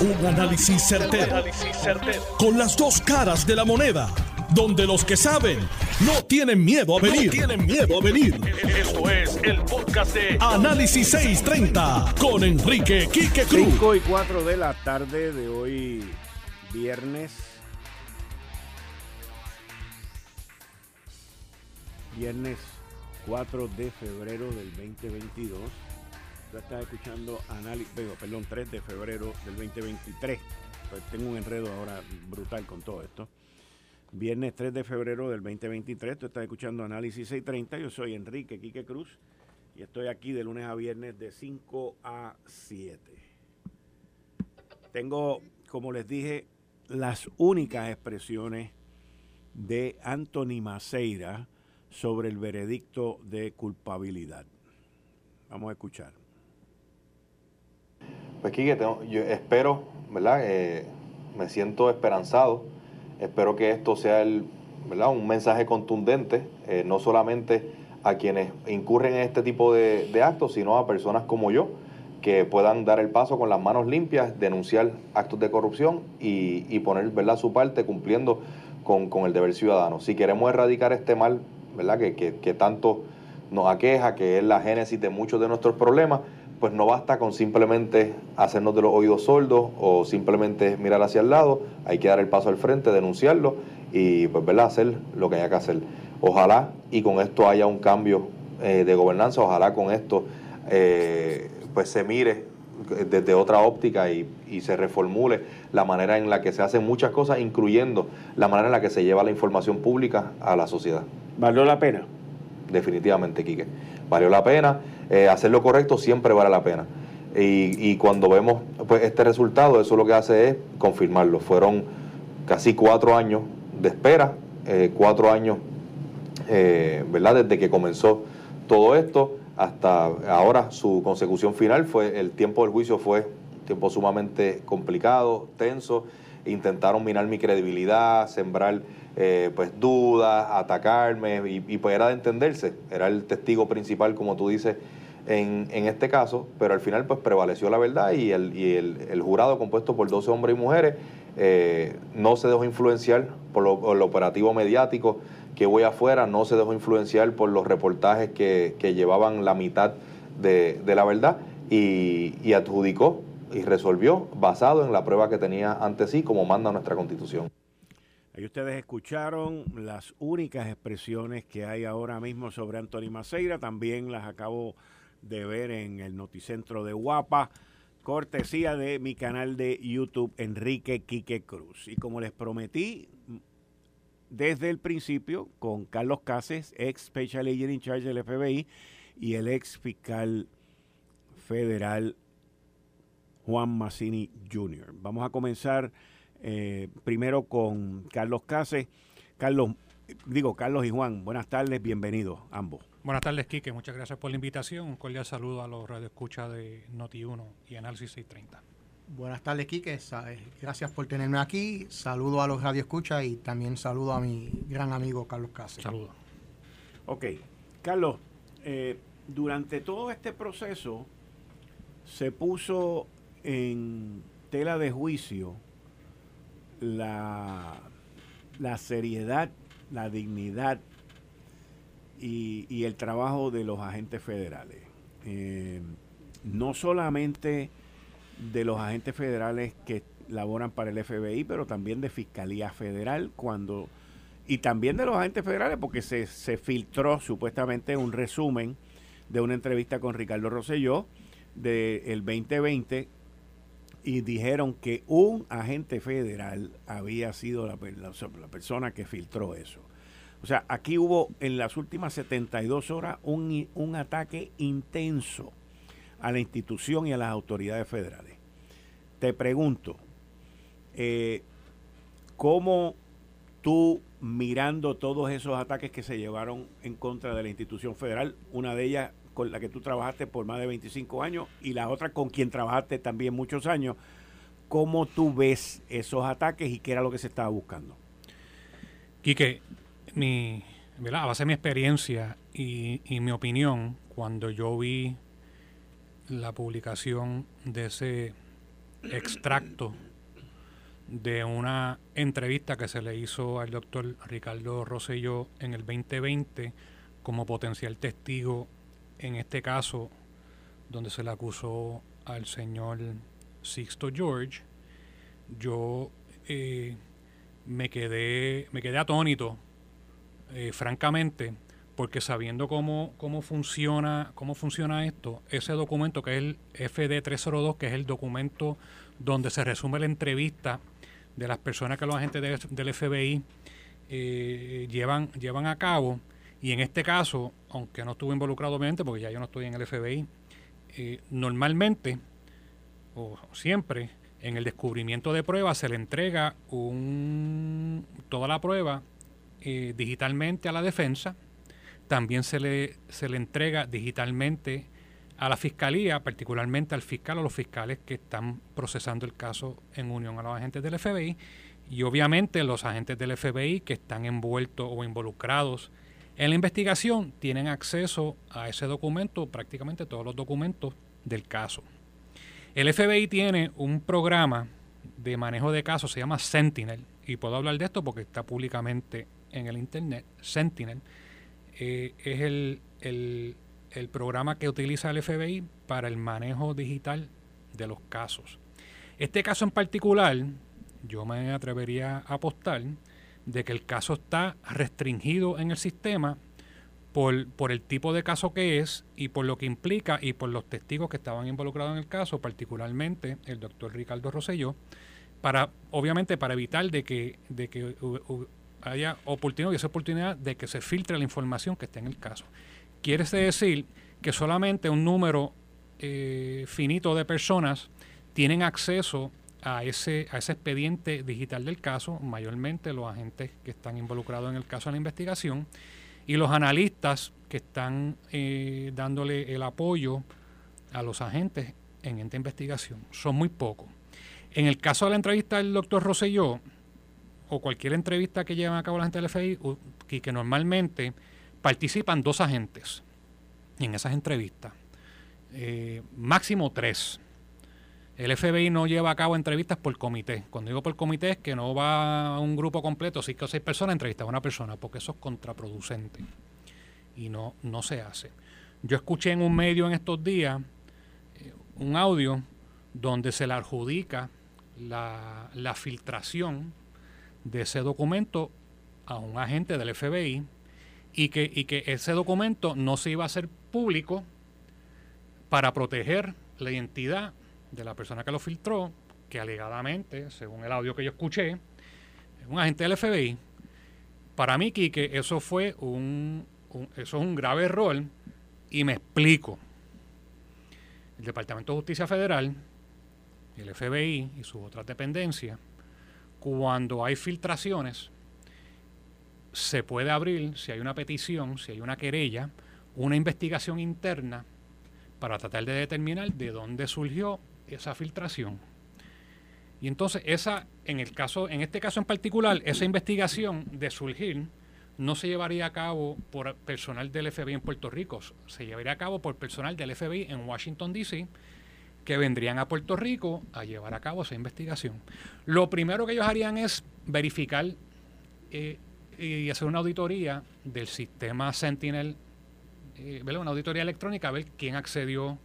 Un análisis certero, Con las dos caras de la moneda. Donde los que saben no tienen miedo a venir. tienen miedo a venir. Esto es el podcast de Análisis 630 con Enrique Quique Cruz. 5 y 4 de la tarde de hoy, viernes. Viernes 4 de febrero del 2022. Ya estás escuchando análisis, perdón, 3 de febrero del 2023. Pues tengo un enredo ahora brutal con todo esto. Viernes 3 de febrero del 2023, tú estás escuchando Análisis 630. Yo soy Enrique Quique Cruz y estoy aquí de lunes a viernes de 5 a 7. Tengo, como les dije, las únicas expresiones de Anthony Maceira sobre el veredicto de culpabilidad. Vamos a escuchar. Pues Quique, yo espero, ¿verdad? Eh, me siento esperanzado. Espero que esto sea un mensaje contundente, eh, no solamente a quienes incurren en este tipo de, actos, sino a personas como yo, que puedan dar el paso con las manos limpias, denunciar actos de corrupción y, poner ¿verdad? su parte cumpliendo con, el deber ciudadano. Si queremos erradicar este mal ¿verdad? Que tanto nos aqueja, que es la génesis de muchos de nuestros problemas, pues no basta con simplemente hacernos de los oídos sordos o simplemente mirar hacia el lado, hay que dar el paso al frente, denunciarlo y pues ¿verdad? hacer lo que haya que hacer. Ojalá y con esto haya un cambio eh, de gobernanza, ojalá con esto eh, pues se mire desde otra óptica y, y, se reformule la manera en la que se hacen muchas cosas, incluyendo la manera en la que se lleva la información pública a la sociedad. ¿Valió la pena? Definitivamente, Quique. Valió la pena eh, hacer lo correcto siempre vale la pena. Y, cuando vemos pues, este resultado, eso lo que hace es confirmarlo. Fueron casi cuatro años de espera, eh, cuatro años, eh, ¿verdad? Desde que comenzó todo esto hasta ahora su consecución final fue, el tiempo del juicio fue un tiempo sumamente complicado, tenso, intentaron minar mi credibilidad, sembrar pues dudas, atacarme, y, y, pues era de entenderse, era el testigo principal, como tú dices, en, en, este caso, pero al final pues prevaleció la verdad y el, y el, jurado compuesto por 12 hombres y mujeres eh, no se dejó influenciar por, lo, el operativo mediático que voy afuera, no se dejó influenciar por los reportajes que, llevaban la mitad de, la verdad y, y adjudicó y resolvió basado en la prueba que tenía ante sí, como manda nuestra constitución. Ahí ustedes escucharon las únicas expresiones que hay ahora mismo sobre Anthony Maceira, también las acabo de ver en el Noticentro de Guapa, cortesía de mi canal de YouTube Enrique Quique Cruz. Y como les prometí desde el principio, con Carlos Cases, ex Special Agent in Charge del FBI, y el ex fiscal federal Juan Massini Jr. Vamos a comenzar eh, primero con Carlos Cases. Carlos, digo, Carlos y Juan, buenas tardes, bienvenidos ambos. Buenas tardes, Quique. Muchas gracias por la invitación. Un cordial saludo a los radioescuchas de Noti1 y Análisis 630. Buenas tardes, Quique. Eh, gracias por tenerme aquí. Saludo a los radioescuchas y también saludo a mi gran amigo Carlos Cáceres. Saludos. Ok. Carlos, eh, durante todo este proceso se puso en tela de juicio la, la seriedad, la dignidad y, el trabajo de los agentes federales. Eh, no solamente de los agentes federales que laboran para el FBI, pero también de Fiscalía Federal, cuando y también de los agentes federales, porque se, se filtró supuestamente un resumen de una entrevista con Ricardo Rosselló del 2020 y dijeron que un agente federal había sido la persona que filtró eso. O sea, aquí hubo en las últimas 72 horas un, un ataque intenso a la institución y a las autoridades federales. Te pregunto, eh, ¿cómo tú mirando todos esos ataques que se llevaron en contra de la institución federal, una de ellas con la que tú trabajaste por más de 25 años y la otra con quien trabajaste también muchos años, ¿cómo tú ves esos ataques y qué era lo que se estaba buscando? Quique, mi, a base de mi experiencia y, mi opinión, cuando yo vi la publicación de ese extracto de una entrevista que se le hizo al doctor Ricardo Rosselló en el 2020 como potencial testigo en este caso donde se le acusó al señor Sixto George. Yo eh, me quedé me quedé atónito, eh, francamente, porque sabiendo cómo, cómo funciona cómo funciona esto, ese documento que es el FD 302, que es el documento donde se resume la entrevista de las personas que los agentes del FBI eh, llevan, llevan a cabo. Y en este caso, aunque no estuve involucrado obviamente, porque ya yo no estoy en el FBI, eh, normalmente o siempre en el descubrimiento de pruebas se le entrega un, toda la prueba eh, digitalmente a la defensa, también se le, se le entrega digitalmente a la fiscalía, particularmente al fiscal o los fiscales que están procesando el caso en unión a los agentes del FBI y obviamente los agentes del FBI que están envueltos o involucrados en la investigación tienen acceso a ese documento, prácticamente todos los documentos del caso. El FBI tiene un programa de manejo de casos, se llama Sentinel, y puedo hablar de esto porque está públicamente en el Internet. Sentinel eh, es el, el el programa que utiliza el FBI para el manejo digital de los casos. Este caso en particular, yo me atrevería a apostar de que el caso está restringido en el sistema por, por, el tipo de caso que es y por lo que implica y por los testigos que estaban involucrados en el caso, particularmente el doctor Ricardo Rosselló, para, obviamente para evitar de que, de que haya oportunidad, oportunidad de que se filtre la información que esté en el caso. Quiere decir que solamente un número eh, finito de personas tienen acceso a ese, a ese expediente digital del caso, mayormente los agentes que están involucrados en el caso de la investigación y los analistas que están eh, dándole el apoyo a los agentes en esta investigación. Son muy pocos. En el caso de la entrevista del doctor Rosselló, o cualquier entrevista que lleven a cabo la gente del FBI, y que normalmente participan dos agentes en esas entrevistas, eh, máximo tres. El FBI no lleva a cabo entrevistas por comité. Cuando digo por comité es que no va a un grupo completo, cinco o seis personas, entrevistar a una persona, porque eso es contraproducente y no, no se hace. Yo escuché en un medio en estos días eh, un audio donde se le adjudica la, la filtración de ese documento a un agente del FBI y que, y que ese documento no se iba a hacer público para proteger la identidad de la persona que lo filtró, que alegadamente, según el audio que yo escuché, es un agente del FBI. Para mí, Quique, eso fue un, eso es un grave error y me explico. El Departamento de Justicia Federal, el FBI y sus otras dependencias, cuando hay filtraciones, se puede abrir, si hay una petición, si hay una querella, una investigación interna para tratar de determinar de dónde surgió esa filtración. Y entonces esa, en el caso, en este caso en particular, esa investigación de surgir no se llevaría a cabo por personal del FBI en Puerto Rico, se llevaría a cabo por personal del FBI en Washington DC que vendrían a Puerto Rico a llevar a cabo esa investigación. Lo primero que ellos harían es verificar eh, y hacer una auditoría del sistema Sentinel, eh, una auditoría electrónica, a ver quién accedió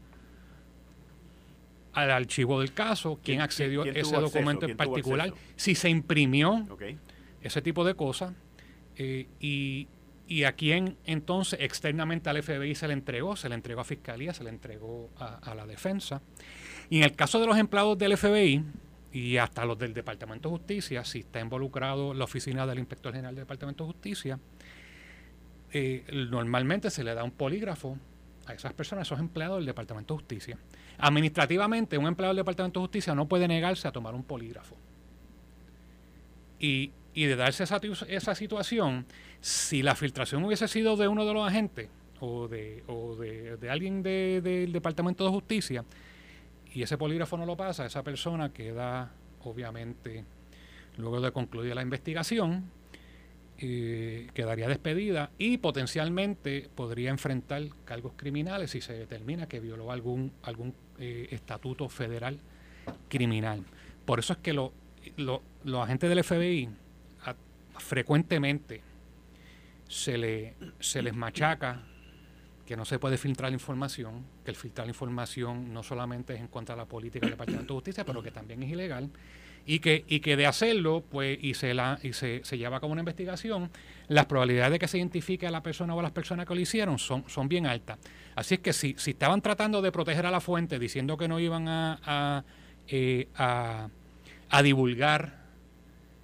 al archivo del caso, quién, accedió a ese documento en particular, si se imprimió, ese tipo de cosas, eh, y, a quién entonces externamente al FBI se le entregó, se le entregó a Fiscalía, se le entregó a, a la defensa. Y en el caso de los empleados del FBI, y hasta los del Departamento de Justicia, si está involucrado la oficina del Inspector General del Departamento de Justicia, eh, normalmente se le da un polígrafo a esas personas, a esos empleados del Departamento de Justicia. Administrativamente, un empleado del Departamento de Justicia no puede negarse a tomar un polígrafo. Y, de darse esa, situación, si la filtración hubiese sido de uno de los agentes o de, alguien del Departamento de Justicia, y ese polígrafo no lo pasa, esa persona queda obviamente, luego de concluir la investigación, eh, quedaría despedida y potencialmente podría enfrentar cargos criminales si se determina que violó algún, eh, estatuto federal criminal. Por eso es que lo, los agentes del FBI frecuentemente se, le, se les machaca que no se puede filtrar la información, que el filtrar la información no solamente es en contra de la política del Departamento de Justicia, pero que también es ilegal, y que, y que de hacerlo, pues, y se la, y se, se lleva como una investigación, las probabilidades de que se identifique a la persona o a las personas que lo hicieron son, son bien altas. Así es que si, si estaban tratando de proteger a la fuente, diciendo que no iban a, a, eh, a, a divulgar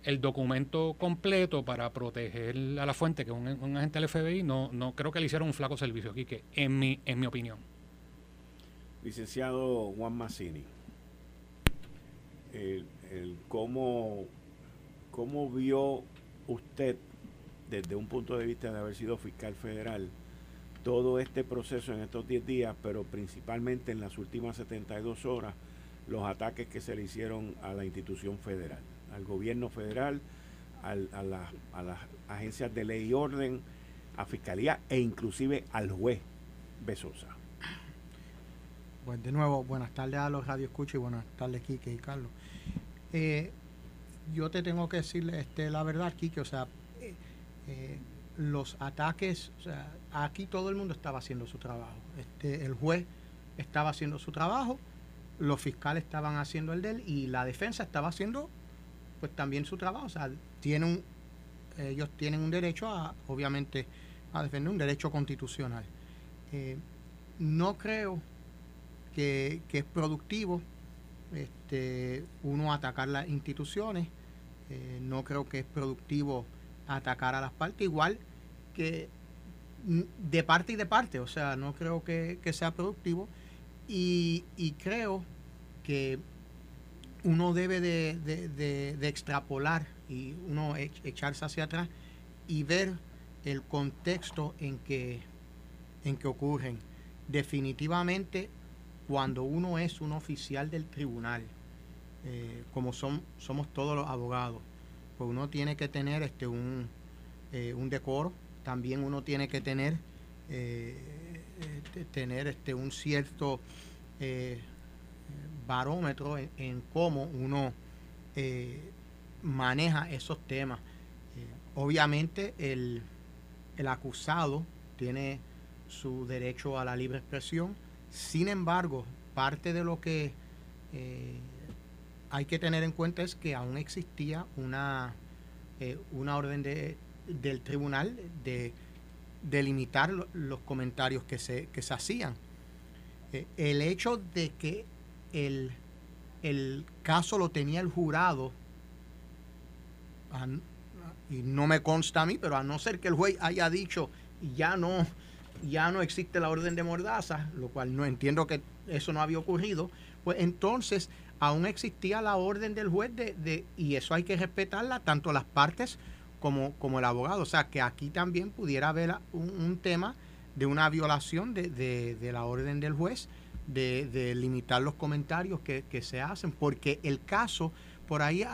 el documento completo para proteger a la fuente, que un, un agente del FBI, no, no creo que le hicieron un flaco servicio aquí, que en mi, en mi opinión. Licenciado Juan Massini, el, cómo, cómo vio usted, desde un punto de vista de haber sido fiscal federal, todo este proceso en estos 10 días, pero principalmente en las últimas 72 horas, los ataques que se le hicieron a la institución federal al gobierno federal, a, las agencias de ley y orden, a fiscalía e inclusive al juez Besosa. Pues de nuevo, buenas tardes a los Radio Escucha y buenas tardes, Quique y Carlos. Eh, yo te tengo que decirle este, la verdad, Quique, o sea, eh, eh, los ataques, o sea, aquí todo el mundo estaba haciendo su trabajo. Este, el juez estaba haciendo su trabajo, los fiscales estaban haciendo el de él y la defensa estaba haciendo pues también su trabajo. O sea, tienen ellos tienen un derecho a, obviamente, a defender un derecho constitucional. Eh, no creo que, es productivo este, uno atacar las instituciones. Eh, no creo que es productivo atacar a las partes, igual que de parte y de parte. O sea, no creo que, sea productivo. Y, y creo que uno debe de, extrapolar y uno echarse hacia atrás y ver el contexto en que, en que ocurren. Definitivamente, cuando uno es un oficial del tribunal, eh, como son, somos todos los abogados, pues uno tiene que tener este un, eh, un decoro, también uno tiene que tener, eh, tener este, un cierto barómetro en, cómo uno eh, maneja esos temas. Eh, obviamente el, acusado tiene su derecho a la libre expresión, sin embargo, parte de lo que eh, hay que tener en cuenta es que aún existía una, una orden de, del tribunal de, delimitar los comentarios que se, que se hacían. el hecho de que el, caso lo tenía el jurado, y no me consta a mí, pero a no ser que el juez haya dicho ya no, ya no existe la orden de mordaza, lo cual no entiendo que eso no había ocurrido, pues entonces aún existía la orden del juez de, y eso hay que respetarla tanto las partes como, como el abogado. O sea que aquí también pudiera haber un, tema de una violación de, de, la orden del juez de, limitar los comentarios que, se hacen, porque el caso, por ahí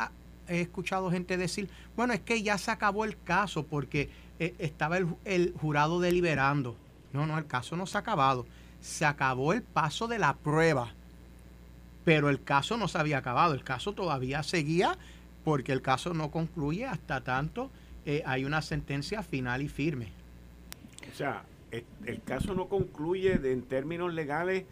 he escuchado gente decir, bueno, es que ya se acabó el caso porque eh, estaba el, jurado deliberando. No, no, el caso no se ha acabado. Se acabó el paso de la prueba, pero el caso no se había acabado. El caso todavía seguía porque el caso no concluye hasta tanto eh, hay una sentencia final y firme. O sea, el, caso no concluye en términos legales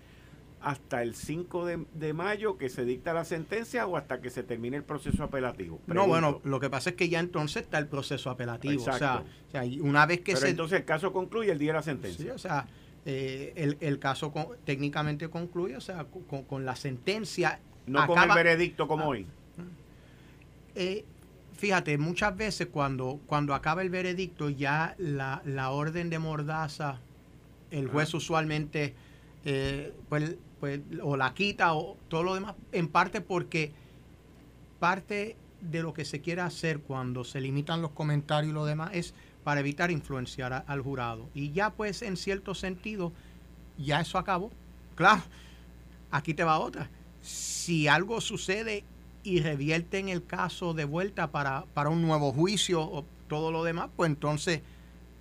hasta el 5 de, mayo que se dicta la sentencia o hasta que se termine el proceso apelativo? No, bueno, lo que pasa es que ya entonces está el proceso apelativo. O sea, una vez que Pero entonces el caso concluye el día de la sentencia. Sí, o sea, eh, el, caso técnicamente concluye, o sea, con, la sentencia. No con el veredicto como ah. hoy. Eh, fíjate, muchas veces cuando, cuando acaba el veredicto, ya la, la orden de mordaza, el juez usualmente eh, pues pues, o la quita o todo lo demás, en parte porque parte de lo que se quiere hacer cuando se limitan los comentarios y lo demás es para evitar influenciar al jurado. Y ya pues en cierto sentido, ya eso acabó. Claro, aquí te va otra. Si algo sucede y revierten el caso de vuelta para, para un nuevo juicio o todo lo demás, pues entonces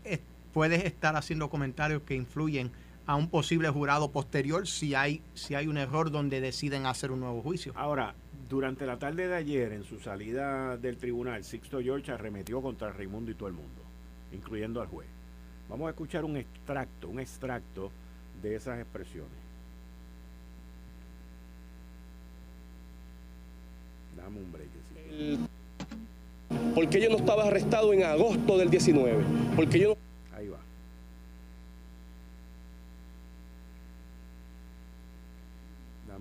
eh, puedes estar haciendo comentarios que influyen a un posible jurado posterior si hay, si hay un error donde deciden hacer un nuevo juicio. Ahora, durante la tarde de ayer, en su salida del tribunal, Sixto George arremetió contra Raimundo y todo el mundo, incluyendo al juez. Vamos a escuchar un extracto, un extracto de esas expresiones. Dame un break. Porque yo no estaba arrestado en agosto del 19. Porque yo Ahí va.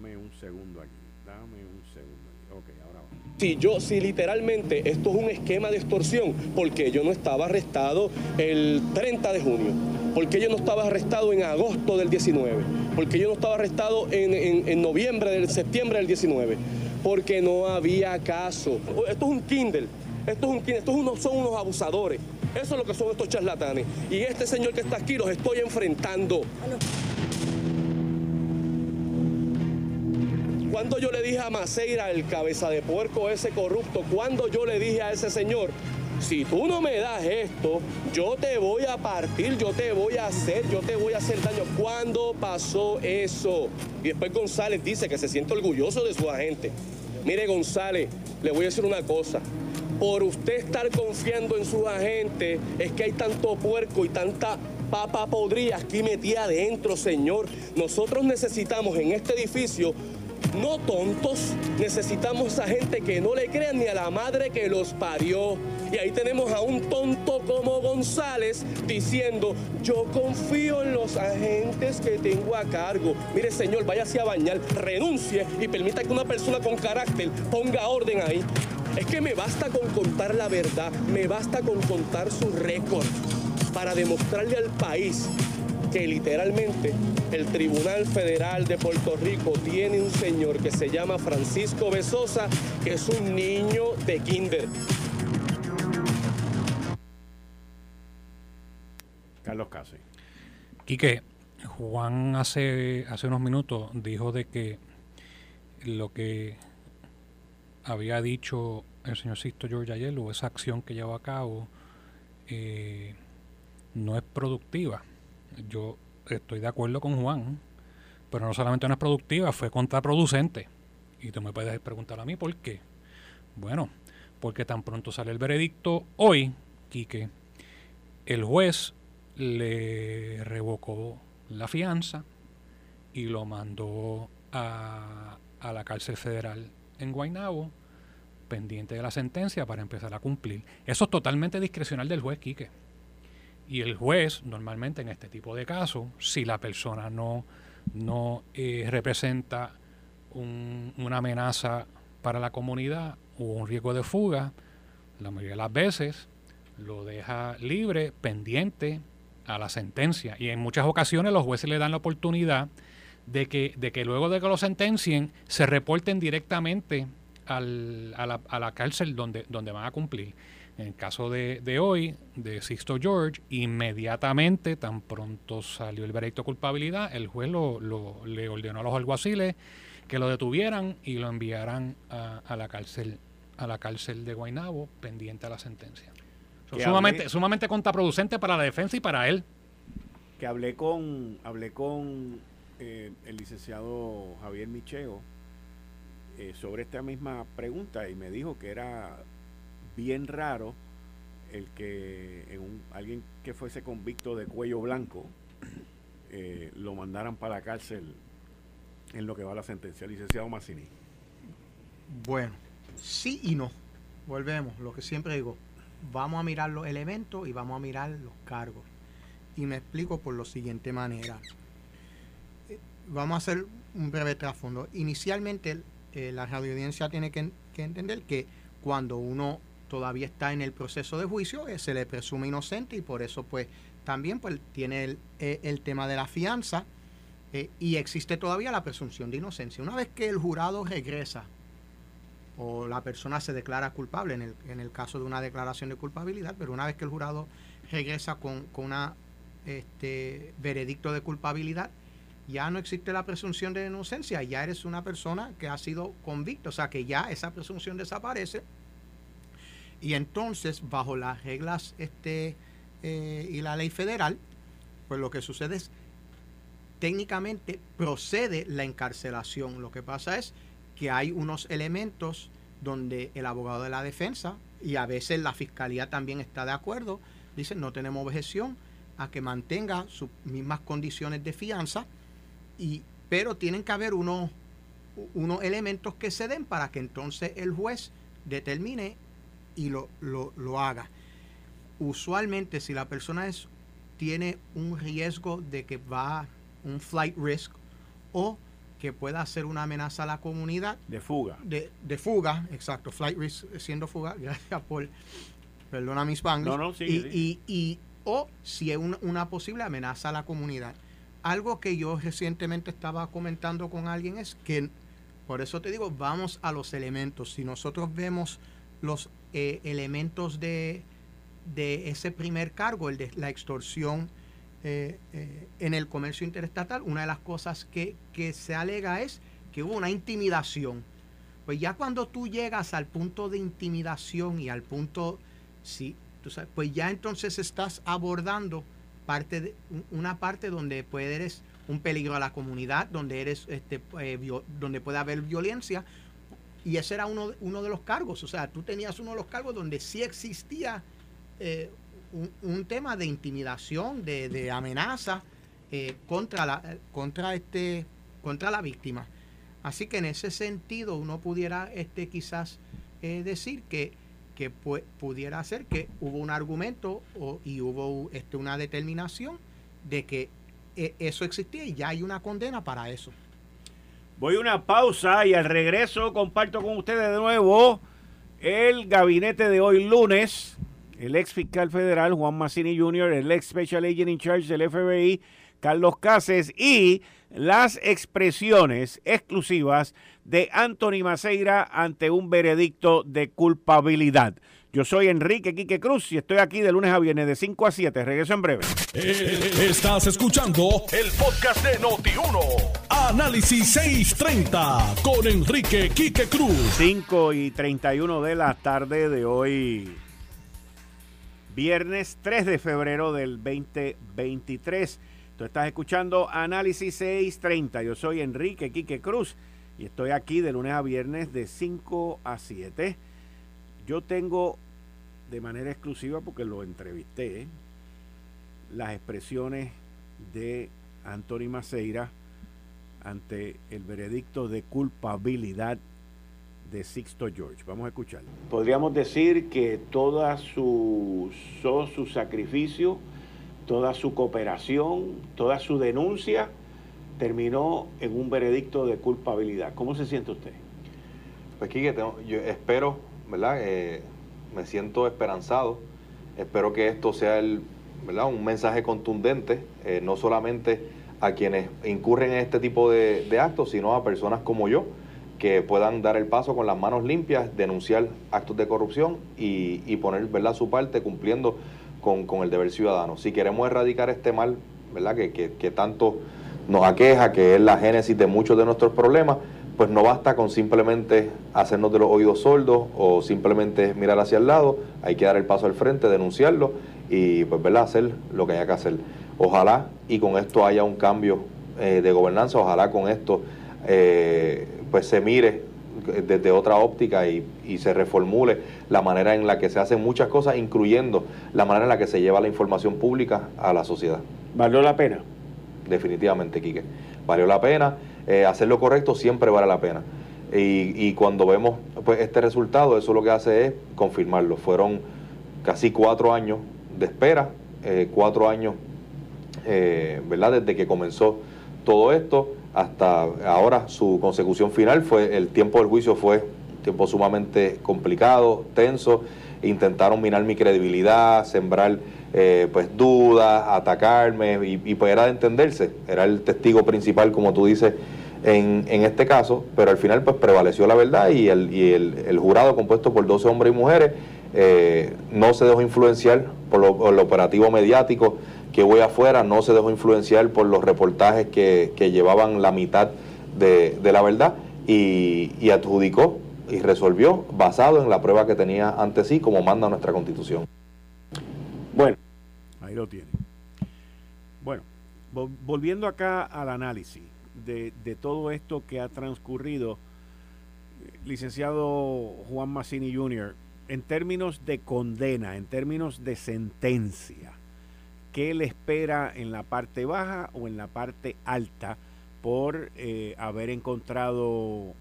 Dame un segundo aquí. Dame un segundo aquí. Ok, ahora va. Si yo, si literalmente esto es un esquema de extorsión, porque yo no estaba arrestado el 30 de junio, porque yo no estaba arrestado en agosto del 19, porque yo no estaba arrestado en, en noviembre del septiembre del 19, porque no había caso. Esto es un Kindle, esto es un Kindle, estos unos, son unos abusadores. Eso es lo que son estos charlatanes. Y este señor que está aquí los estoy enfrentando. Cuando yo le dije a Maceira, el cabeza de puerco ese corrupto, cuando yo le dije a ese señor, si tú no me das esto, yo te voy a partir, yo te voy a hacer, yo te voy a hacer daño. ¿Cuándo pasó eso? Y después González dice que se siente orgulloso de su agente. Mire González, le voy a decir una cosa. Por usted estar confiando en sus agentes, es que hay tanto puerco y tanta papa podrida aquí metida adentro, señor. Nosotros necesitamos en este edificio no tontos, necesitamos a gente que no le crean ni a la madre que los parió. Y ahí tenemos a un tonto como González diciendo, yo confío en los agentes que tengo a cargo. Mire señor, váyase a bañar, renuncie y permita que una persona con carácter ponga orden ahí. Es que me basta con contar la verdad, me basta con contar su récord para demostrarle al país que literalmente el Tribunal Federal de Puerto Rico tiene un señor que se llama Francisco Besosa, que es un niño de kinder. Carlos Case. Quique, Juan hace, hace unos minutos dijo de que lo que había dicho el señor Sisto George ayer, o esa acción que llevó a cabo, eh, no es productiva yo estoy de acuerdo con Juan, pero no solamente no es productiva, fue contraproducente. Y tú me puedes preguntar a mí por qué. Bueno, porque tan pronto sale el veredicto hoy, Quique, el juez le revocó la fianza y lo mandó a, a la cárcel federal en Guaynabo pendiente de la sentencia para empezar a cumplir. Eso es totalmente discrecional del juez Quique. Y el juez, normalmente en este tipo de casos, si la persona no, no eh, representa una amenaza para la comunidad o un riesgo de fuga, la mayoría de las veces lo deja libre, pendiente a la sentencia. Y en muchas ocasiones los jueces le dan la oportunidad de que, de que luego de que lo sentencien se reporten directamente al, a, la, a, la, cárcel donde, donde van a cumplir. En el caso de, de, hoy, de Sixto George, inmediatamente, tan pronto salió el veredicto de culpabilidad, el juez lo, lo, le ordenó a los alguaciles que lo detuvieran y lo enviaran a, a la cárcel a la cárcel de Guaynabo pendiente a la sentencia. sumamente, sumamente contraproducente para la defensa y para él. Que hablé con hablé con eh, el licenciado Javier Micheo eh, sobre esta misma pregunta y me dijo que era bien raro el que en un, alguien que fuese convicto de cuello blanco eh, lo mandaran para la cárcel en lo que va la sentencia, licenciado Massini. Bueno, sí y no. Volvemos, lo que siempre digo, vamos a mirar los elementos y vamos a mirar los cargos. Y me explico por la siguiente manera. Vamos a hacer un breve trasfondo. Inicialmente, eh, la radioaudiencia tiene que entender que cuando uno todavía está en el proceso de juicio, eh, se le presume inocente y por eso pues también pues tiene el, eh, tema de la fianza eh, y existe todavía la presunción de inocencia. Una vez que el jurado regresa o la persona se declara culpable en el, en el caso de una declaración de culpabilidad, pero una vez que el jurado regresa con, con una este veredicto de culpabilidad, ya no existe la presunción de inocencia, ya eres una persona que ha sido convicta, o sea que ya esa presunción desaparece y entonces, bajo las reglas este, eh, y la ley federal, pues lo que sucede es técnicamente procede la encarcelación. Lo que pasa es que hay unos elementos donde el abogado de la defensa y a veces la fiscalía también está de acuerdo, dicen no tenemos objeción a que mantenga sus mismas condiciones de fianza, y, pero tienen que haber unos, unos elementos que se den para que entonces el juez determine y lo, lo, haga. Usualmente si la persona es, tiene un riesgo de que va un flight risk o que pueda hacer una amenaza a la comunidad. De fuga. De, de fuga, exacto. Flight risk siendo fuga. Gracias por. Perdona mis bangos. No, no, y, y, o si es una, posible amenaza a la comunidad. Algo que yo recientemente estaba comentando con alguien es que, por eso te digo, vamos a los elementos. Si nosotros vemos los eh, elementos de, de ese primer cargo, el de la extorsión, eh, eh, en el comercio interestatal, una de las cosas que, se alega es que hubo una intimidación. Pues ya cuando tú llegas al punto de intimidación y al punto, sí, tú sabes, pues ya entonces estás abordando parte de, una parte donde puede eres un peligro a la comunidad, donde eres este, donde puede haber violencia. Y ese era uno, uno de los cargos. O sea, tú tenías uno de los cargos donde sí existía un, tema de intimidación, de, amenaza eh, contra, la, contra, este, contra la víctima. Así que en ese sentido uno pudiera este, quizás eh, decir que, que pudiera ser que hubo un argumento y hubo este, una determinación de que eh, eso existía y ya hay una condena para eso. Voy a una pausa y al regreso comparto con ustedes de nuevo el gabinete de hoy lunes el ex fiscal federal Juan Massini Jr., el ex Special Agent in Charge del FBI Carlos Cases y las expresiones exclusivas de Anthony Maceira ante un veredicto de culpabilidad. Yo soy Enrique Quique Cruz y estoy aquí de lunes a viernes de 5 a 7. Regreso en breve. Eh, estás escuchando el podcast de Noti1. Análisis 630 con Enrique Quique Cruz. 5 y 31 de la tarde de hoy viernes 3 de febrero del 2023. Tú estás escuchando Análisis 630. Yo soy Enrique Quique Cruz y estoy aquí de lunes a viernes de 5 a 7. Yo tengo de manera exclusiva, porque lo entrevisté, las expresiones de Anthony Maceira ante el veredicto de culpabilidad de Sixto George. Vamos a escucharlo. Podríamos decir que toda su, su sacrificio, toda su cooperación, toda su denuncia terminó en un veredicto de culpabilidad. ¿Cómo se siente usted? Pues Quique, yo espero, ¿verdad? Eh, me siento esperanzado. Espero que esto sea el, ¿verdad? un mensaje contundente, eh, no solamente a quienes incurren en este tipo de, actos, sino a personas como yo, que puedan dar el paso con las manos limpias, denunciar actos de corrupción y, poner ¿verdad? su parte cumpliendo con, el deber ciudadano. Si queremos erradicar este mal ¿verdad? Que, tanto nos aqueja, que es la génesis de muchos de nuestros problemas, pues no basta con simplemente hacernos de los oídos sordos o simplemente mirar hacia el lado, hay que dar el paso al frente, denunciarlo y pues ¿verdad? hacer lo que haya que hacer. Ojalá y con esto haya un cambio eh, de gobernanza, ojalá con esto eh, pues se mire desde otra óptica y, se reformule la manera en la que se hacen muchas cosas, incluyendo la manera en la que se lleva la información pública a la sociedad. ¿Valió la pena? Definitivamente, Quique. Valió la pena. Eh, hacer lo correcto siempre vale la pena. Y, cuando vemos pues, este resultado, eso lo que hace es confirmarlo. Fueron casi cuatro años de espera, eh, cuatro años, eh, ¿verdad? Desde que comenzó todo esto hasta ahora su consecución final fue el tiempo del juicio fue un tiempo sumamente complicado, tenso, intentaron minar mi credibilidad, sembrar eh, pues dudas, atacarme y, pues era de entenderse, era el testigo principal como tú dices en, en este caso, pero al final pues prevaleció la verdad y el, y el, jurado compuesto por 12 hombres y mujeres eh, no se dejó influenciar por lo, por lo operativo mediático que voy afuera no se dejó influenciar por los reportajes que, llevaban la mitad de, la verdad y, adjudicó y resolvió basado en la prueba que tenía ante sí, como manda nuestra constitución. Bueno, ahí lo tiene. Bueno, volviendo acá al análisis de, de todo esto que ha transcurrido, licenciado Juan Massini Jr., en términos de condena, en términos de sentencia, ¿qué le espera en la parte baja o en la parte alta por eh, haber encontrado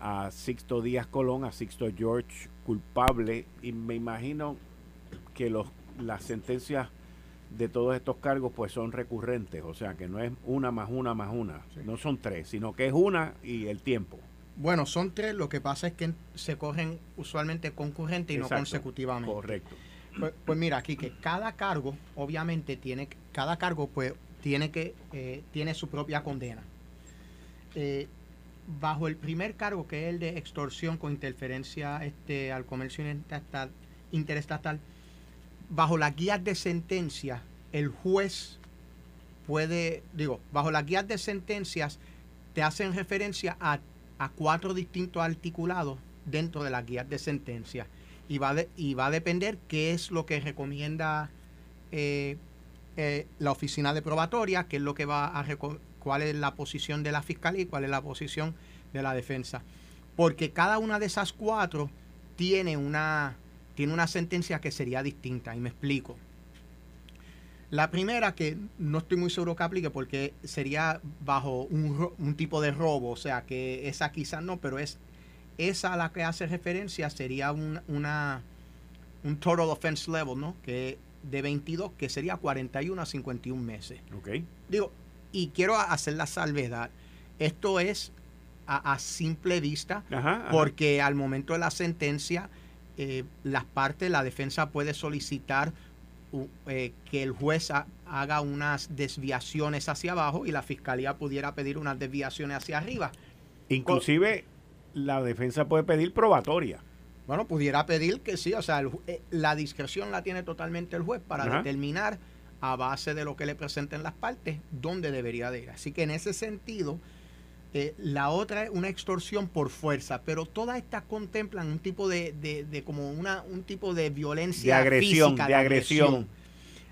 a Sixto Díaz Colón, a Sixto George culpable? Y me imagino que los, las sentencias de todos estos cargos pues son recurrentes, o sea que no es una más una más una, no son tres, sino que es una y el tiempo. Bueno, son tres, lo que pasa es que se cogen usualmente concurrente y no consecutivamente. Correcto. Pues, pues, mira, aquí que cada cargo, obviamente, tiene, cada cargo pues tiene que, eh, tiene su propia condena. Eh, bajo el primer cargo, que es el de extorsión con interferencia este, al comercio interestatal, bajo las guías de sentencia, el juez puede, digo, bajo las guías de sentencias te hacen referencia a a cuatro distintos articulados dentro de las guías de sentencia y va, y va a depender qué es lo que recomienda eh, eh, la oficina de probatoria, qué es lo que va a cuál es la posición de la fiscalía y cuál es la posición de la defensa. Porque cada una de esas cuatro tiene una, tiene una sentencia que sería distinta, y me explico. La primera, que no estoy muy seguro que aplique porque sería bajo un, tipo de robo, o sea que esa quizás no, pero es esa a la que hace referencia sería un, una, un total offense level, ¿no? Que de 22, que sería 41 a 51 meses. Ok. Digo, y quiero hacer la salvedad, esto es a, simple vista, porque al momento de la sentencia, eh, las partes, la defensa puede solicitar eh, que el juez haga unas desviaciones hacia abajo y la fiscalía pudiera pedir unas desviaciones hacia arriba. Inclusive la defensa puede pedir probatoria. Bueno, pudiera pedir que sí, o sea, eh, la discreción la tiene totalmente el juez para determinar a base de lo que le presenten las partes dónde debería de ir. Así que en ese sentido, eh, la otra es una extorsión por fuerza, pero todas estas contemplan un tipo de, de, como una, un tipo de violencia de agresión, de, agresión.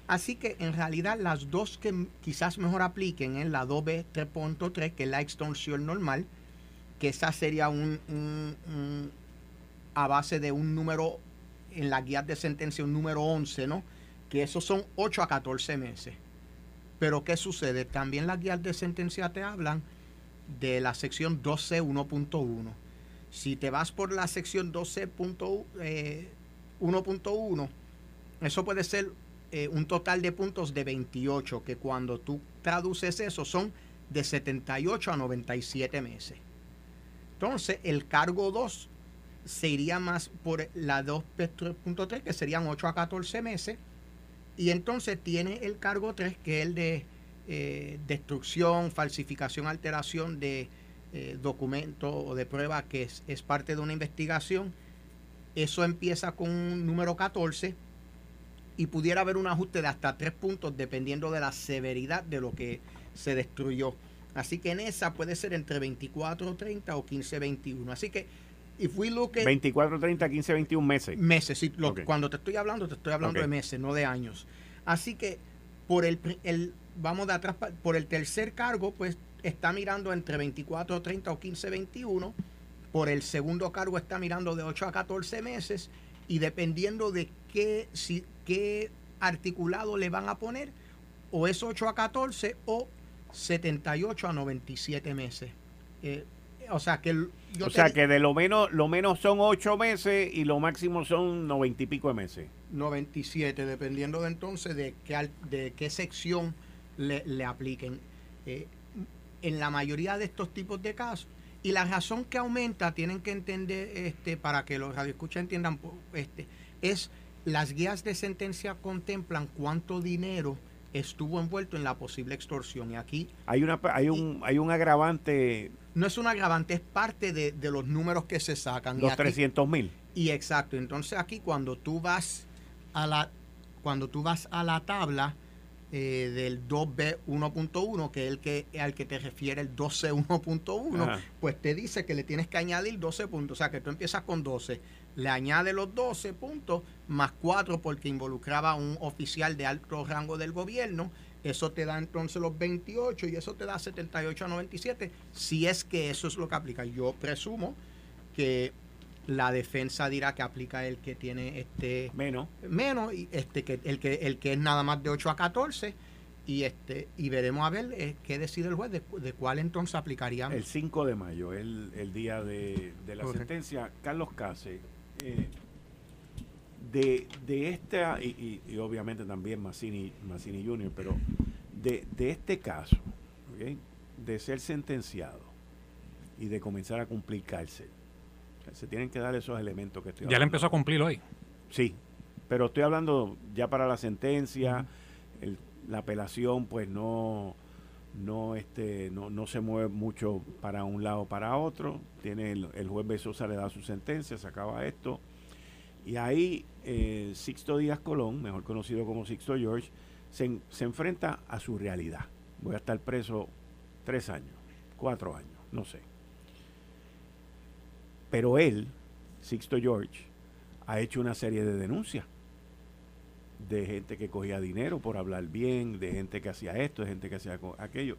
Así que en realidad las dos que quizás mejor apliquen es la 2B 3.3, que es la extorsión normal, que esa sería un, a base de un número en la guía de sentencia, un número 11, ¿no? Que esos son 8 a 14 meses. Pero ¿qué sucede? También las guías de sentencia te hablan de la sección 12.1.1. Si te vas por la sección 12.1.1, eh, eso puede ser eh, un total de puntos de 28, que cuando tú traduces eso son de 78 a 97 meses. Entonces, el cargo 2 se iría más por la 2.3, que serían 8 a 14 meses. Y entonces tiene el cargo 3, que es el de eh, destrucción, falsificación, alteración de eh, documentos o de prueba que es, parte de una investigación. Eso empieza con un número 14 y pudiera haber un ajuste de hasta 3 puntos dependiendo de la severidad de lo que se destruyó. Así que en esa puede ser entre 24, 30 o 15, 21. Así que if we look at 24, 30, 15, 21 meses. Meses, sí, cuando te estoy hablando, te estoy hablando de meses, no de años. Así que por el, el, vamos de atrás, por el tercer cargo, pues está mirando entre 24, 30 o 15, 21. Por el segundo cargo está mirando de 8 a 14 meses. Y dependiendo de qué, si, qué articulado le van a poner, o es 8 a 14 o 78 a 97 meses. Eh, o sea que o sea que de lo menos lo menos son 8 meses y lo máximo son 90 y pico de meses 97 dependiendo de entonces de qué de qué sección le, apliquen. Eh, en la mayoría de estos tipos de casos. Y la razón que aumenta, tienen que entender, este, para que los radioescuchas entiendan, este, es las guías de sentencia contemplan cuánto dinero estuvo envuelto en la posible extorsión. Y aquí... Hay, una, hay, un, hay un agravante... No es un agravante, es parte de, los números que se sacan. Los 300 mil. Y exacto. Entonces aquí cuando tú vas a la, cuando tú vas a la tabla eh, del 2B 1.1, que es el que al que te refiere el 12 1.1, pues te dice que le tienes que añadir 12 puntos. O sea, que tú empiezas con 12, le añades los 12 puntos más 4 porque involucraba a un oficial de alto rango del gobierno. Eso te da entonces los 28 y eso te da 78 a 97, si es que eso es lo que aplica. Yo presumo que la defensa dirá que aplica el que tiene este menos. menos y este que el que el que es nada más de 8 a 14 y este y veremos a ver eh, qué decide el juez de, cuál entonces aplicaría el 5 de mayo el, el día de, la sentencia. Carlos Case eh, de, de esta y, obviamente también Massini Massini Jr. pero de, de este caso de ser sentenciado y de comenzar a cumplir cárcel se tienen que dar esos elementos que estoy Ya le empezó a cumplir hoy. Sí, pero estoy hablando ya para la sentencia, la apelación pues no no este no, no se mueve mucho para un lado o para otro. Tiene el, juez Besosa le da su sentencia se acaba esto. Y ahí eh, Sixto Díaz Colón mejor conocido como Sixto George se, se enfrenta a su realidad. Voy a estar preso tres años cuatro años no sé. Pero él, Sixto George, ha hecho una serie de denuncias de gente que cogía dinero por hablar bien, de gente que hacía esto, de gente que hacía aquello.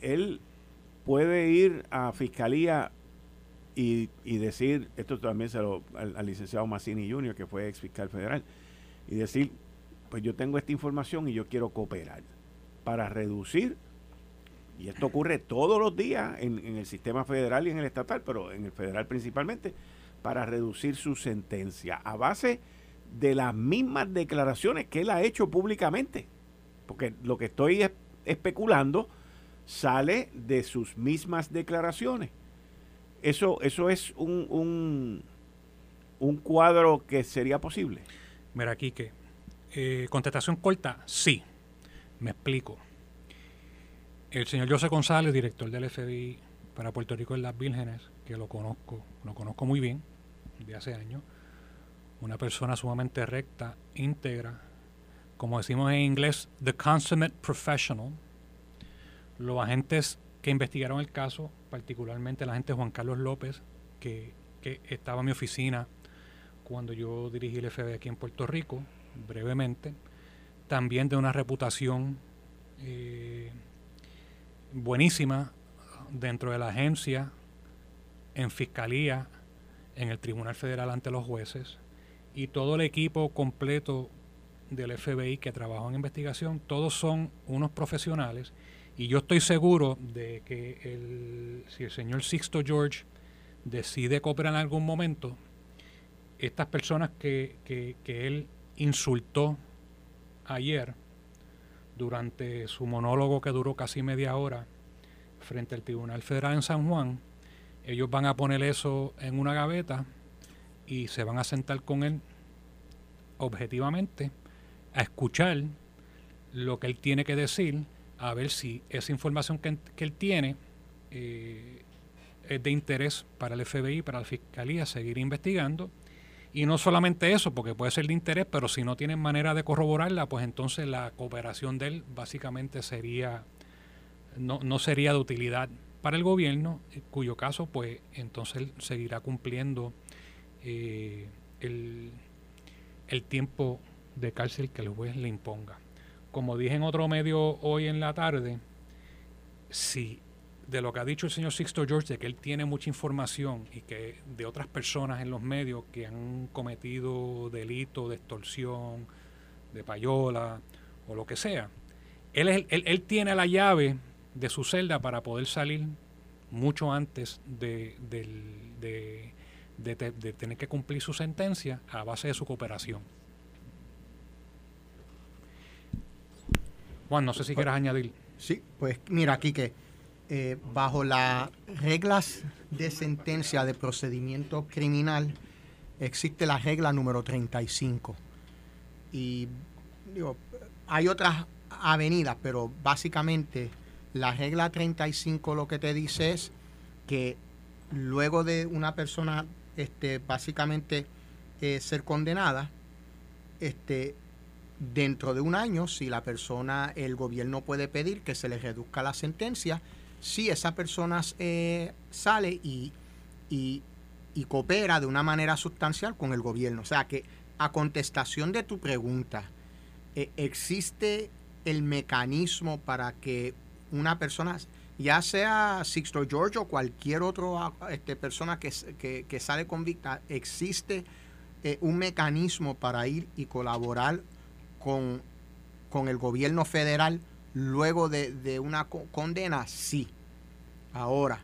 Él puede ir a fiscalía y, decir, esto también se lo al, licenciado Massini Jr., que fue ex fiscal federal, y decir, pues yo tengo esta información y yo quiero cooperar para reducir y esto ocurre todos los días en, el sistema federal y en el estatal, pero en el federal principalmente, para reducir su sentencia a base de las mismas declaraciones que él ha hecho públicamente. Porque lo que estoy especulando sale de sus mismas declaraciones. Eso, eso es un, un, un cuadro que sería posible. Mira, Quique, eh, contestación corta, sí. Me explico el señor José González, director del FBI para Puerto Rico en las Vírgenes, que lo conozco, lo conozco muy bien, de hace años, una persona sumamente recta, íntegra, como decimos en inglés, the consummate professional. Los agentes que investigaron el caso, particularmente el agente Juan Carlos López, que, estaba en mi oficina cuando yo dirigí el FBI aquí en Puerto Rico, brevemente, también de una reputación eh, buenísima dentro de la agencia, en fiscalía, en el Tribunal Federal ante los jueces y todo el equipo completo del FBI que trabajó en investigación, todos son unos profesionales. Y yo estoy seguro de que si el señor Sixto George decide cooperar en algún momento, estas personas que, que, que él insultó ayer, durante su monólogo que duró casi media hora frente al Tribunal Federal en San Juan, ellos van a poner eso en una gaveta y se van a sentar con él objetivamente a escuchar lo que él tiene que decir, a ver si esa información que, él tiene eh, es de interés para el FBI, para la Fiscalía, seguir investigando. Y no solamente eso, porque puede ser de interés, pero si no tienen manera de corroborarla, pues entonces la cooperación de él básicamente sería, no, no sería de utilidad para el gobierno, cuyo caso pues entonces él seguirá cumpliendo eh, el, el tiempo de cárcel que el juez le imponga. Como dije en otro medio hoy en la tarde, si de lo que ha dicho el señor Sixto George, de que él tiene mucha información y que de otras personas en los medios que han cometido delitos de extorsión, de payola o lo que sea, él, es, él, tiene la llave de su celda para poder salir mucho antes de, de, de, tener que cumplir su sentencia a base de su cooperación. Juan, no sé si quieras añadir. Sí, pues mira, aquí que eh, bajo las reglas de sentencia de procedimiento criminal, existe la regla número 35. Y digo, hay otras avenidas, pero básicamente la regla 35 lo que te dice es que luego de una persona este, básicamente eh, ser condenada, este, dentro de un año, si la persona, el gobierno puede pedir que se le reduzca la sentencia, si esa persona eh, sale y, coopera de una manera sustancial con el gobierno. O sea que a contestación de tu pregunta, eh, existe el mecanismo para que una persona, ya sea Sixto George o cualquier otra este, persona que, que, sale convicta, existe eh, un mecanismo para ir y colaborar con, con el gobierno federal luego de, de una condena? Sí. Ahora,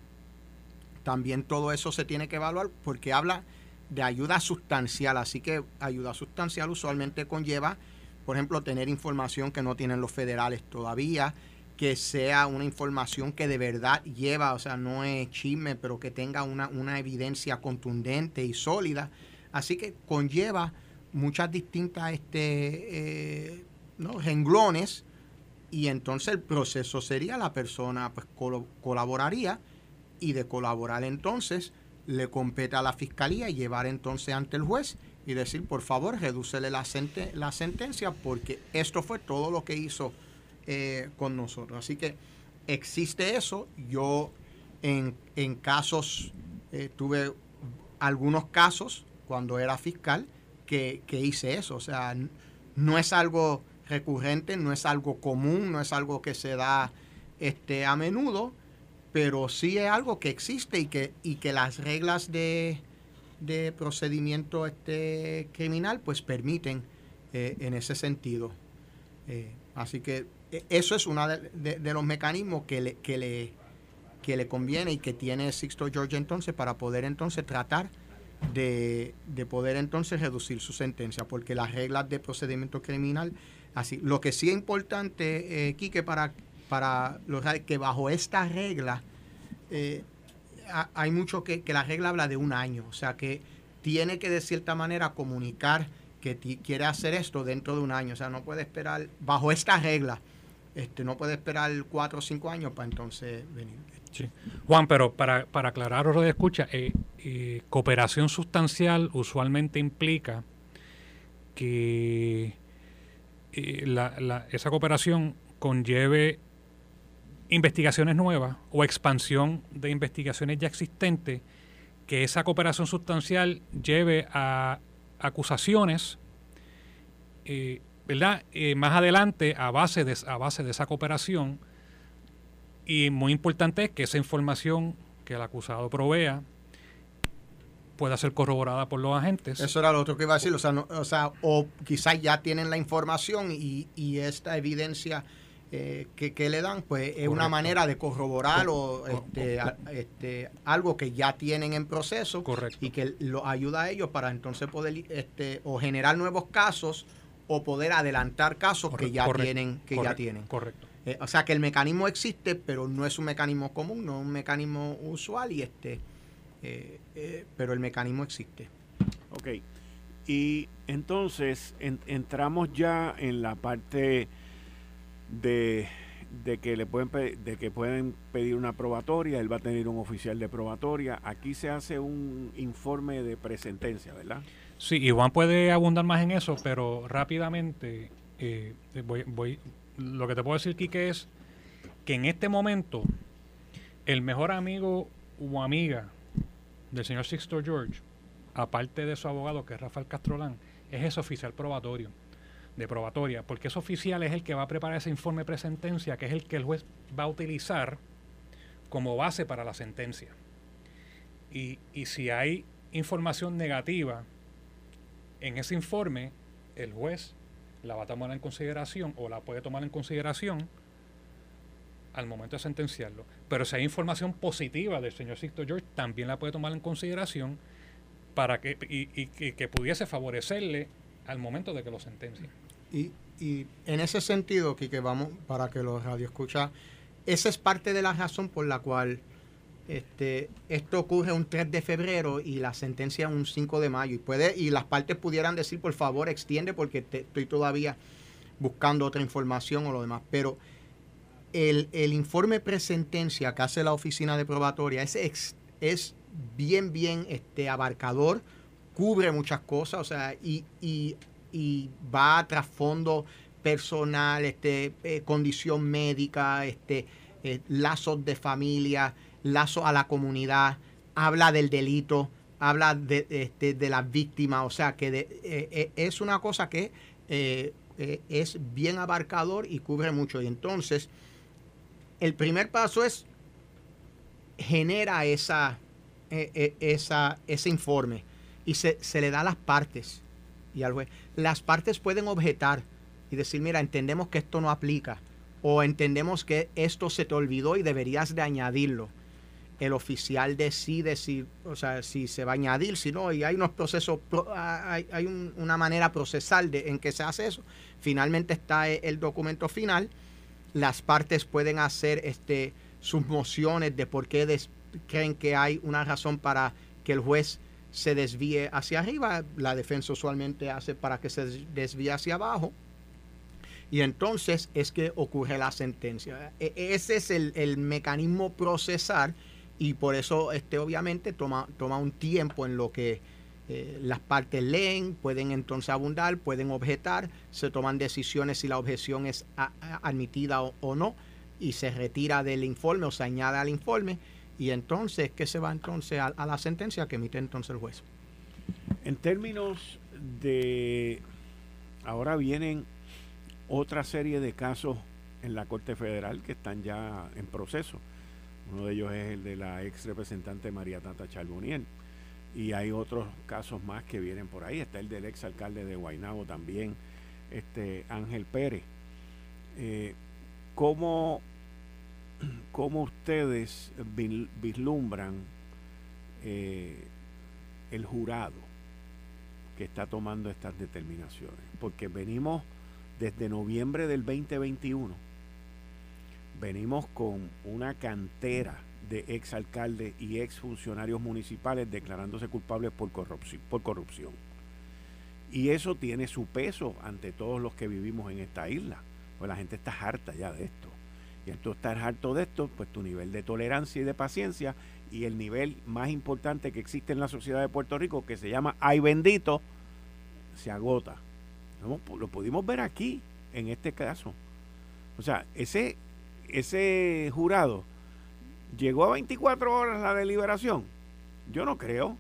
también todo eso se tiene que evaluar porque habla de ayuda sustancial, así que ayuda sustancial usualmente conlleva, por ejemplo, tener información que no tienen los federales todavía, que sea una información que de verdad lleva, o sea, no es chisme, pero que tenga una, una evidencia contundente y sólida. Así que conlleva muchas distintas este, eh, ¿no? renglones y entonces el proceso sería la persona pues colaboraría y de colaborar entonces le compete a la fiscalía llevar entonces ante el juez y decir, por favor, redúcele la, la sentencia porque esto fue todo lo que hizo eh, con nosotros. Así que existe eso. Yo en, en casos, eh, tuve algunos casos cuando era fiscal que, que hice eso. O sea, no es algo recurrente, no es algo común, no es algo que se da este, a menudo, pero sí es algo que existe y que, y que las reglas de, procedimiento este criminal pues permiten eh, en ese sentido. Así que eso es uno de, los mecanismos que le, que, le, que le conviene y que tiene Sixto George entonces para poder entonces tratar de, poder entonces reducir su sentencia, porque las reglas de procedimiento criminal, así, lo que sí es importante, eh, Quique, para para los que bajo esta regla eh, hay mucho que, la regla habla de un año, o sea que tiene que de cierta manera comunicar que quiere hacer esto dentro de un año, o sea, no puede esperar, bajo esta regla, este, no puede esperar cuatro o cinco años para entonces venir. Juan, pero para, para aclarar de escucha, eh, eh, cooperación sustancial usualmente implica que esa cooperación conlleve investigaciones nuevas o expansión de investigaciones ya existentes, que esa cooperación sustancial lleve a acusaciones, eh, ¿verdad? Eh, más adelante a base, de, a base de esa cooperación. Y muy importante es que esa información que el acusado provea pueda ser corroborada por los agentes. Eso era lo otro que iba a decir, o sea, o, sea, o quizás ya tienen la información y, y esta evidencia eh, que, le dan, pues es una manera de corroborar o este, este, algo que ya tienen en proceso y que lo ayuda a ellos para entonces poder este, o generar nuevos casos o poder adelantar casos que ya tienen que ya tienen. Correcto. Eh, o sea que el mecanismo existe, pero no es un mecanismo común, no es un mecanismo usual y este, eh, pero el mecanismo existe. Ok. Y entonces entramos ya en la parte de, que le pueden de que pueden pedir una probatoria, él va a tener un oficial de probatoria. Aquí se hace un informe de presentencia, ¿verdad? Sí, Iván puede abundar más en eso, pero rápidamente eh, voy, voy, lo que te puedo decir, Quique, es que en este momento el mejor amigo o amiga del señor Sixto George, aparte de su abogado, que es Rafael Castrolán, es ese oficial probatorio de probatoria, porque ese oficial es el que va a preparar ese informe presentencia, que es el que el juez va a utilizar como base para la sentencia. Y, y si hay información negativa en ese informe, el juez la va a tomar en consideración o la puede tomar en consideración al momento de sentenciarlo. Pero si hay información positiva del señor Sixto George, también la puede tomar en consideración para que, y, y que pudiese favorecerle al momento de que lo sentencie. Y, en ese sentido, que vamos, para que los escucha esa es parte de la razón por la cual este, esto ocurre un 3 de febrero y la sentencia un 5 de mayo. Y, puede, y las partes pudieran decir, por favor, extiende porque estoy todavía buscando otra información o lo demás. Pero el, el informe presentencia que hace la oficina de probatoria es, es bien, bien este, abarcador, cubre muchas cosas, o sea, y, y y va a trasfondo personal, este, eh, condición médica, este, eh, lazos de familia, lazos a la comunidad, habla del delito, habla de, este, de las víctimas, o sea que eh, es una cosa que eh, es bien abarcador y cubre mucho. Y entonces, el primer paso es genera esa, eh, eh, esa, ese informe y se, se, le da a las partes. Y al juez. Las partes pueden objetar y decir, mira, entendemos que esto no aplica o entendemos que esto se te olvidó y deberías de añadirlo. El oficial decide si, o sea, si se va a añadir, si no, y hay unos procesos, hay, una manera procesal de, en que se hace eso. Finalmente está el documento final. Las partes pueden hacer este, sus mociones de por qué creen que hay una razón para que el juez se desvíe hacia arriba. La defensa usualmente hace para que se desvíe hacia abajo y entonces es que ocurre la sentencia. E, ese es el, mecanismo procesar y por eso este, obviamente toma, toma un tiempo en lo que eh, las partes leen, pueden entonces abundar, pueden objetar, se toman decisiones si la objeción es admitida o, no y se retira del informe o se añade al informe y entonces ¿qué se va entonces a la sentencia que emite entonces el juez. En términos de ahora vienen otra serie de casos en la Corte Federal que están ya en proceso. Uno de ellos es el de la ex representante María Tata Charboniel. Y hay otros casos más que vienen por ahí. Está el del ex alcalde de Guaynabo también, este Ángel Pérez. Eh, ¿cómo, ustedes vislumbran eh, el jurado que está tomando estas determinaciones? Porque venimos desde noviembre del 2021 venimos con una cantera de exalcaldes y exfuncionarios municipales declarándose culpables por corrupción, por corrupción. Y eso tiene su peso ante todos los que vivimos en esta isla. Pues la gente está harta ya de esto. Y al tú estar harto de esto, pues tu nivel de tolerancia y de paciencia y el nivel más importante que existe en la sociedad de Puerto Rico, que se llama ay bendito, se agota. Lo pudimos ver aquí, en este caso. O sea, ese, ese jurado llegó a 24 horas la deliberación. Yo no creo.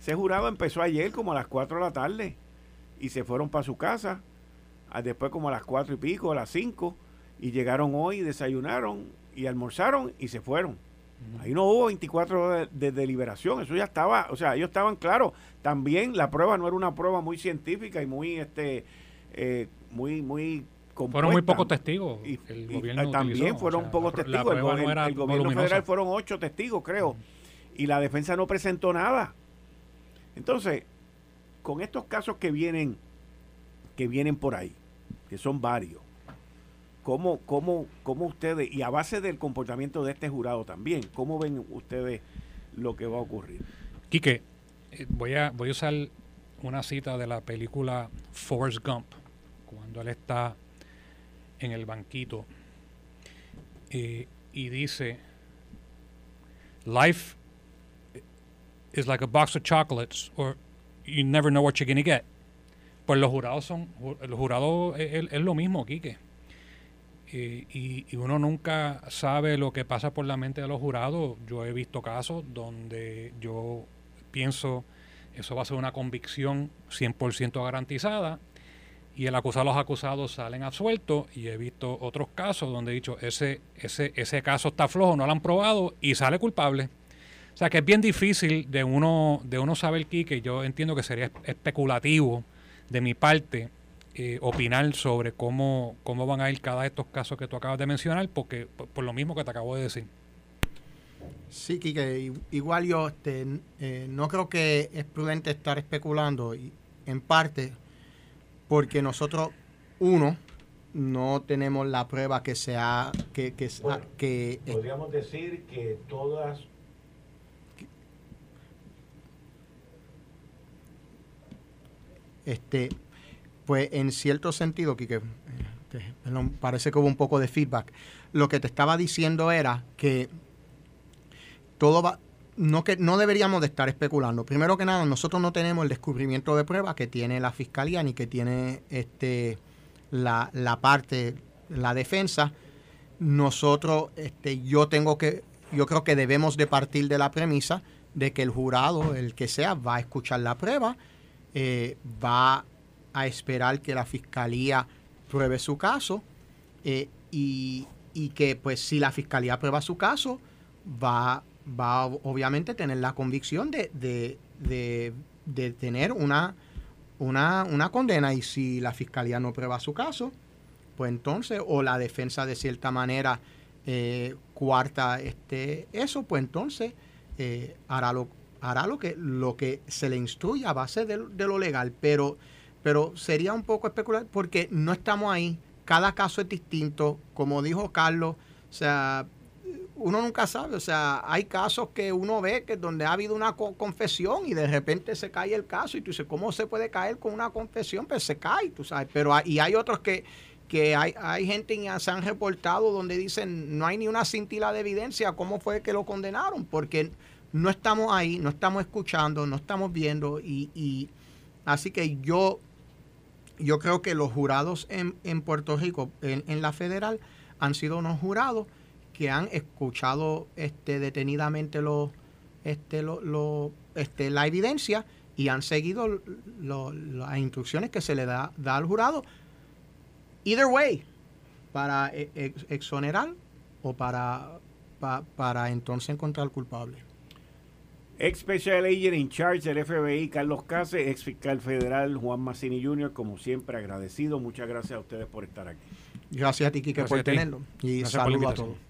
Ese jurado empezó ayer como a las 4 de la tarde y se fueron para su casa. Ah, después como a las 4 y pico, a las 5. Y llegaron hoy, desayunaron y almorzaron y se fueron. Ahí no hubo 24 horas de, deliberación, eso ya estaba, o sea, ellos estaban claros. También la prueba no era una prueba muy científica y muy, este, eh, muy, muy compuesta. Fueron muy pocos testigos. Y, también fueron pocos testigos. El, gobierno federal fueron ocho testigos, creo. Y la defensa no presentó nada. Entonces, con estos casos que vienen, que vienen por ahí, que son varios, ¿Cómo, cómo, cómo ustedes, y a base del comportamiento de este jurado también, cómo ven ustedes lo que va a ocurrir? Quique, eh, voy a, voy a usar una cita de la película Forrest Gump, cuando él está en el banquito eh, y dice, Life is like a box of chocolates, or you never know what you're to get. Pues los jurados son, el jurado es, es lo mismo, Quique y, uno nunca sabe lo que pasa por la mente de los jurados. Yo he visto casos donde yo pienso eso va a ser una convicción 100% garantizada y el acusado, los acusados salen absueltos y he visto otros casos donde he dicho ese, ese, ese caso está flojo, no lo han probado y sale culpable. O sea que es bien difícil de uno, de uno saber que yo entiendo que sería especulativo de mi parte eh, opinar sobre cómo, cómo van a ir cada de estos casos que tú acabas de mencionar, porque por, lo mismo que te acabo de decir. Sí, Kike, igual yo este, eh, no creo que es prudente estar especulando, y en parte porque nosotros, uno, no tenemos la prueba que sea que que, que podríamos decir que todas este pues en cierto sentido, que eh, parece que hubo un poco de feedback. Lo que te estaba diciendo era que todo va, no que no deberíamos de estar especulando. Primero que nada, nosotros no tenemos el descubrimiento de prueba que tiene la fiscalía ni que tiene este la, la parte, la defensa. Nosotros, este, yo tengo que, yo creo que debemos de partir de la premisa de que el jurado, el que sea, va a escuchar la prueba, eh, va a esperar que la fiscalía pruebe su caso eh, y, que pues si la fiscalía prueba su caso va, va obviamente tener la convicción de, de, tener una, una, una condena y si la fiscalía no prueba su caso pues entonces o la defensa de cierta manera eh, cuarta este, eso, pues entonces eh, hará, lo, hará lo, que, lo que se le instruya a base de, lo legal, pero, pero sería un poco especular porque no estamos ahí, cada caso es distinto, como dijo Carlos, o sea, uno nunca sabe, o sea, hay casos que uno ve que donde ha habido una confesión y de repente se cae el caso y tú dices, ¿cómo se puede caer con una confesión? Pues se cae, tú sabes, pero y hay otros que que hay, hay gente que se han reportado donde dicen no hay ni una cintila de evidencia cómo fue que lo condenaron, porque no estamos ahí, no estamos escuchando, no estamos viendo y, así que yo, yo creo que los jurados en, en Puerto Rico, en, la federal, han sido unos jurados que han escuchado este, detenidamente los, este, lo, este, la evidencia y han seguido las instrucciones que se le da, da al jurado either way, para e, exonerar o para, para entonces encontrar al culpable. Ex Special Agent in Charge del FBI, Carlos Case, ex fiscal federal Juan Massini Jr., como siempre, agradecido. Muchas gracias a ustedes por estar aquí. Gracias a ti, Kike, por tenerlo. Y saludos a todos.